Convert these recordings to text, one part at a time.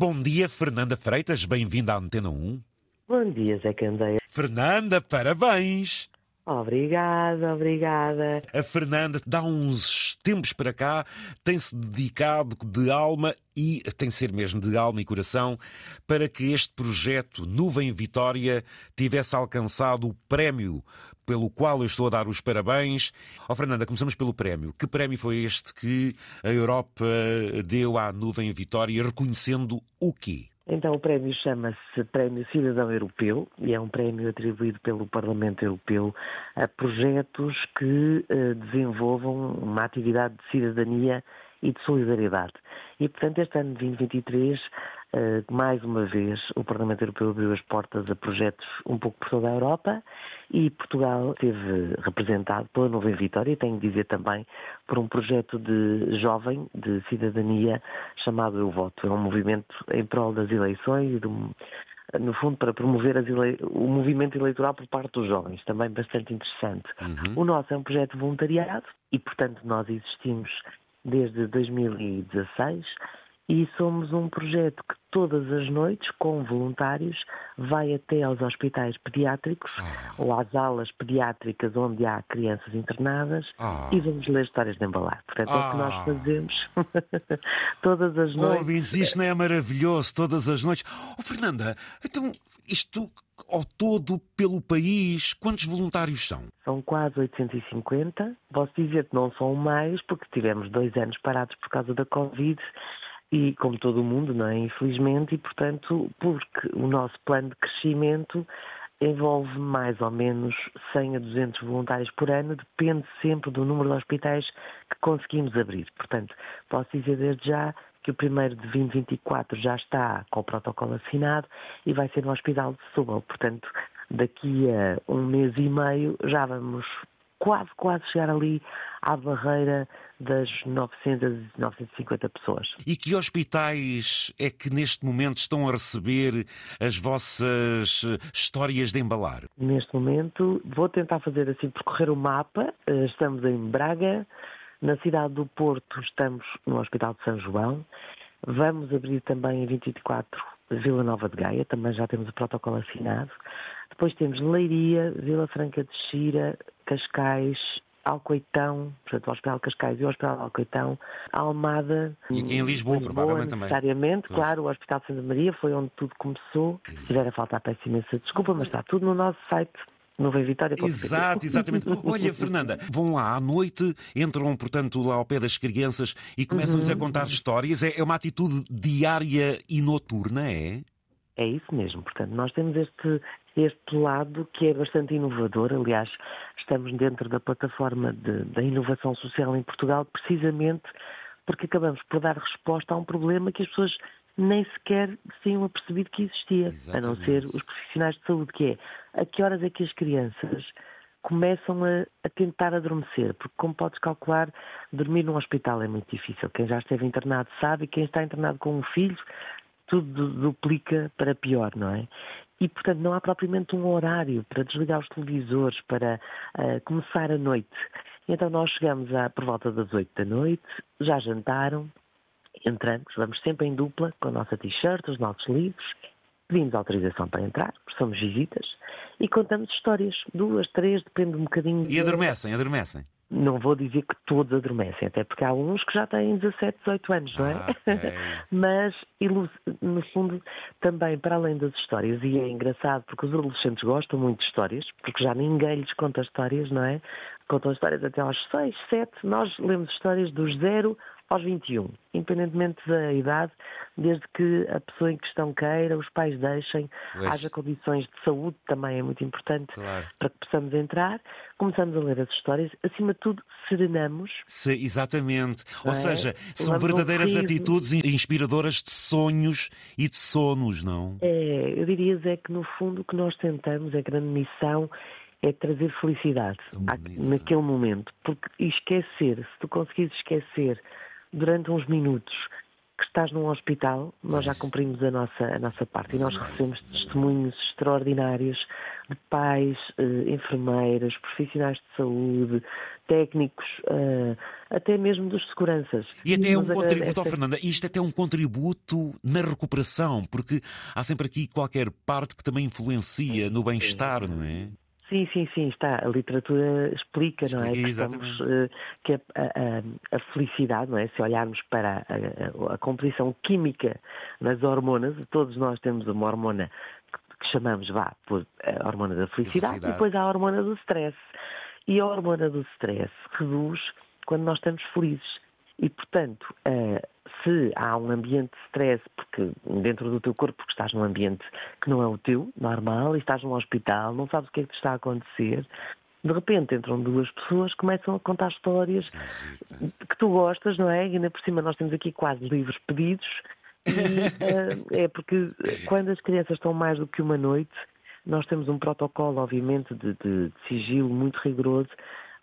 Bom dia, Fernanda Freitas, bem-vinda à Antena 1. Bom dia, Zé Candeia. Fernanda, parabéns! Obrigada, obrigada. A Fernanda, dá uns tempos para cá, tem-se dedicado de alma e tem de ser mesmo de alma e coração para que este projeto Nuvem Vitória tivesse alcançado o prémio pelo qual eu estou a dar os parabéns. Ó oh, Fernanda, começamos pelo prémio. Que prémio foi este que a Europa deu à Nuvem Vitória, reconhecendo o quê? Então, o prémio chama-se Prémio Cidadão Europeu e é um prémio atribuído pelo Parlamento Europeu a projetos que uh, desenvolvam uma atividade de cidadania e de solidariedade. E, portanto, este ano de 2023 Uh, mais uma vez, o Parlamento Europeu abriu as portas a projetos um pouco por toda a Europa e Portugal esteve representado pela Nova Vitória e tenho de dizer também por um projeto de jovem, de cidadania, chamado Eu Voto. É um movimento em prol das eleições e do, no fundo, para promover ele... o movimento eleitoral por parte dos jovens, também bastante interessante. Uhum. O nosso é um projeto voluntariado e, portanto, nós existimos desde 2016 e somos um projeto que todas as noites, com voluntários, vai até aos hospitais pediátricos ah. ou às alas pediátricas onde há crianças internadas ah. e vamos ler histórias de embalar. Portanto, ah. é o que nós ah. fazemos todas as noites. Ouvintes, isto não é maravilhoso, todas as noites. Oh, Fernanda, então isto ao todo pelo país, quantos voluntários são? São quase 850. Posso dizer que não são mais, porque tivemos dois anos parados por causa da Covid e como todo o mundo, não é? Infelizmente, e portanto, porque o nosso plano de crescimento envolve mais ou menos 100 a 200 voluntários por ano, depende sempre do número de hospitais que conseguimos abrir. Portanto, posso dizer desde já que o primeiro de 2024 já está com o protocolo assinado e vai ser no Hospital de Setúbal. Portanto, daqui a um mês e meio já vamos quase, quase chegar ali à barreira das 900, 950 pessoas. E que hospitais é que neste momento estão a receber as vossas histórias de embalar? Neste momento, vou tentar fazer assim, percorrer o mapa. Eh, estamos em Braga, na cidade do Porto estamos no Hospital de São João. Vamos abrir também em 24 Vila Nova de Gaia, também já temos o protocolo assinado. Depois temos Leiria, Vila Franca de Xira, Cascais, Alcoitão, portanto, o Hospital Cascais e o Hospital Alcoitão, Almada. E aqui em Lisboa, Lisboa provavelmente necessariamente, também. claro, o Hospital de Santa Maria foi onde tudo começou. Se tiver a faltar, peço imensa desculpa, mas está tudo no nosso site Nuvem Vitória. Exato, exatamente. Olha, Fernanda, vão lá à noite, entram, portanto, lá ao pé das crianças e começam-lhes uhum. a contar histórias. É, é uma atitude diária e noturna, é? É isso mesmo. Portanto, nós temos este, este lado que é bastante inovador. Aliás, estamos dentro da plataforma de, da inovação social em Portugal precisamente porque acabamos por dar resposta a um problema que as pessoas nem sequer tinham apercebido que existia, Exatamente. a não ser os profissionais de saúde, que é a que horas é que as crianças começam a, a, tentar adormecer, porque como podes calcular, dormir num hospital é muito difícil. Quem já esteve internado sabe, e quem está internado com um filho, tudo duplica para pior, não é? E, portanto, não há propriamente um horário para desligar os televisores, para uh, começar a noite. Então nós chegamos a, por volta das oito da noite, já jantaram, entramos, vamos sempre em dupla com a nossa t-shirt, os nossos livros, pedimos autorização para entrar, porque somos visitas, e contamos histórias, duas, três, depende um bocadinho. E adormecem, adormecem. Não vou dizer que todos adormecem, até porque há uns que já têm 17, 18 anos, não é? Ah, okay. Mas, no fundo, também para além das histórias, e é engraçado porque os adolescentes gostam muito de histórias, porque já ninguém lhes conta histórias, não é? Contam histórias até aos 6, 7, nós lemos histórias dos 0 aos 21, independentemente da idade, desde que a pessoa em questão queira, os pais deixem, haja condições de saúde, também é muito importante claro. para que possamos entrar. Começamos a ler as histórias, acima de tudo, serenamos. Se, exatamente. Ou é? seja, são verdadeiras um atitudes inspiradoras de sonhos e de sonos, não? É, eu diria, Zé, que no fundo o que nós tentamos, a grande missão, é trazer felicidade naquele momento. Porque esquecer, se tu conseguires esquecer durante uns minutos que estás num hospital, nós já cumprimos a nossa, a nossa parte. E nós recebemos testemunhos extraordinários de pais, eh, enfermeiras, profissionais de saúde, técnicos, eh, até mesmo dos seguranças. E até é um contributo, oh, Fernanda, isto até é um contributo na recuperação, porque há sempre aqui qualquer parte que também influencia no bem-estar, não é? Sim, sim, sim, está. A literatura explica, explica não é? Que, estamos, uh, que a, a, a, felicidade, não é? Se olharmos para a, a, composição química nas hormonas, todos nós temos uma hormona que, que chamamos, vá, por a hormona da felicidade, felicidade, e depois há a hormona do stress. E a hormona do stress reduz quando nós estamos felizes. E, portanto, se há um ambiente de stress, porque dentro do teu corpo, porque estás num ambiente que não é o teu, normal, e estás num hospital, não sabes o que é que te está a acontecer, de repente entram duas pessoas, começam a contar histórias que tu gostas, não é? E ainda por cima nós temos aqui quase livros pedidos, e uh, é porque quando as crianças estão mais do que uma noite, nós temos um protocolo, obviamente, de, de, de sigilo muito rigoroso,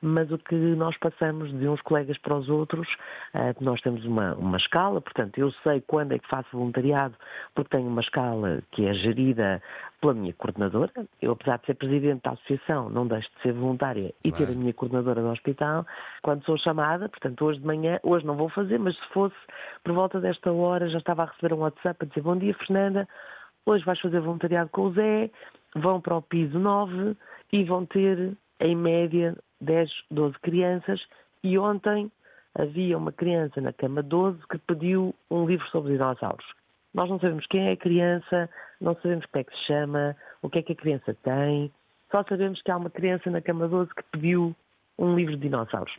mas o que nós passamos de uns colegas para os outros, eh, nós temos uma, uma escala, portanto, eu sei quando é que faço voluntariado, porque tenho uma escala que é gerida pela minha coordenadora. Eu, apesar de ser presidente da associação, não deixo de ser voluntária e ter a minha coordenadora do hospital. Quando sou chamada, portanto, hoje de manhã, hoje não vou fazer, mas se fosse por volta desta hora, já estava a receber um WhatsApp a dizer: Bom dia, Fernanda, hoje vais fazer voluntariado com o Zé, vão para o piso 9 e vão ter, em média, 10, 12 crianças e ontem havia uma criança na cama 12 que pediu um livro sobre dinossauros. Nós não sabemos quem é a criança, não sabemos como é que se chama, o que é que a criança tem, só sabemos que há uma criança na cama 12 que pediu um livro de dinossauros.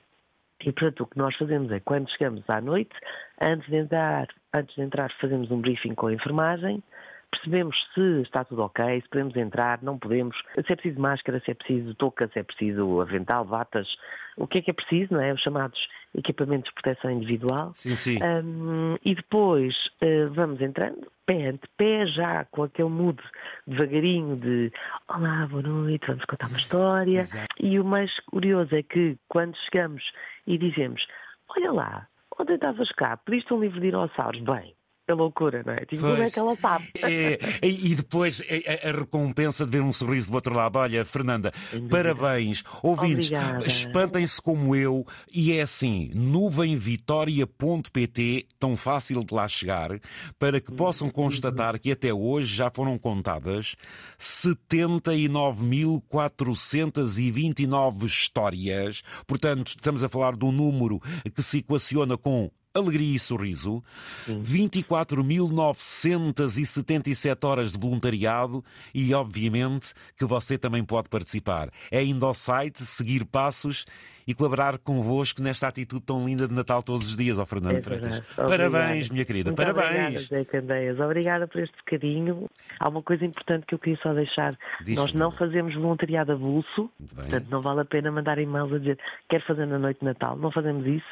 E, portanto, o que nós fazemos é, quando chegamos à noite, antes de entrar, antes de entrar fazemos um briefing com a enfermagem, percebemos se está tudo ok, se podemos entrar, não podemos, se é preciso máscara, se é preciso touca, se é preciso avental, batas, o que é que é preciso, não é? Os chamados equipamentos de proteção individual. Sim, sim. Um, e depois uh, vamos entrando, pé ante pé, já com aquele mood devagarinho de Olá, boa noite, vamos contar uma história. Exato. E o mais curioso é que quando chegamos e dizemos Olha lá, onde estavas cá? Pediste um livro de dinossauros? Bem, é loucura, não é? Tipo, como é que ela sabe? É, e depois a, a, recompensa de ver um sorriso do outro lado. Olha, Fernanda, parabéns. Ouvintes, espantem-se como eu. E é assim, nuvemvitoria.pt, tão fácil de lá chegar, para que possam constatar que até hoje já foram contadas 79.429 histórias. Portanto, estamos a falar de um número que se equaciona com alegria e sorriso, 24.977 horas de voluntariado e, obviamente, que você também pode participar. É indo ao site, seguir passos e colaborar convosco nesta atitude tão linda de Natal todos os dias, ó Fernando é Freitas. Parabéns, minha querida, Muito parabéns. Obrigada, Candeias. Obrigada por este bocadinho. Há uma coisa importante que eu queria só deixar. Nós não fazemos voluntariado a bolso, portanto não vale a pena mandar e-mails a dizer quero fazer na noite de Natal. Não fazemos isso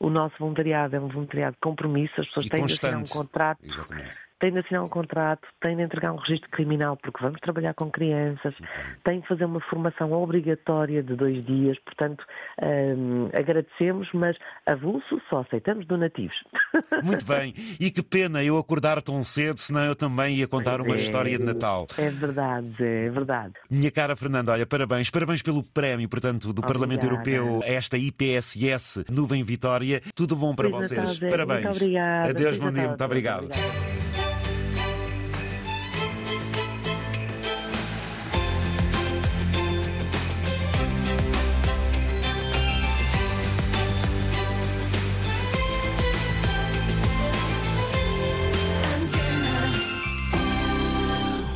o nosso voluntariado é um voluntariado de compromisso, as pessoas e têm de assinar um contrato. Exatamente tem de assinar um contrato, tem de entregar um registro criminal, porque vamos trabalhar com crianças, tem de fazer uma formação obrigatória de dois dias, portanto, hum, agradecemos, mas avulso só aceitamos donativos. Muito bem, e que pena eu acordar tão cedo, senão eu também ia contar uma é, história de Natal. É verdade, é verdade. Minha cara Fernanda, olha, parabéns, parabéns pelo prémio, portanto, do Obrigada. Parlamento Europeu, esta IPSS Nuvem Vitória. Tudo bom para Feliz vocês. Natal, parabéns. Muito obrigada. Adeus, bom dia, muito obrigado.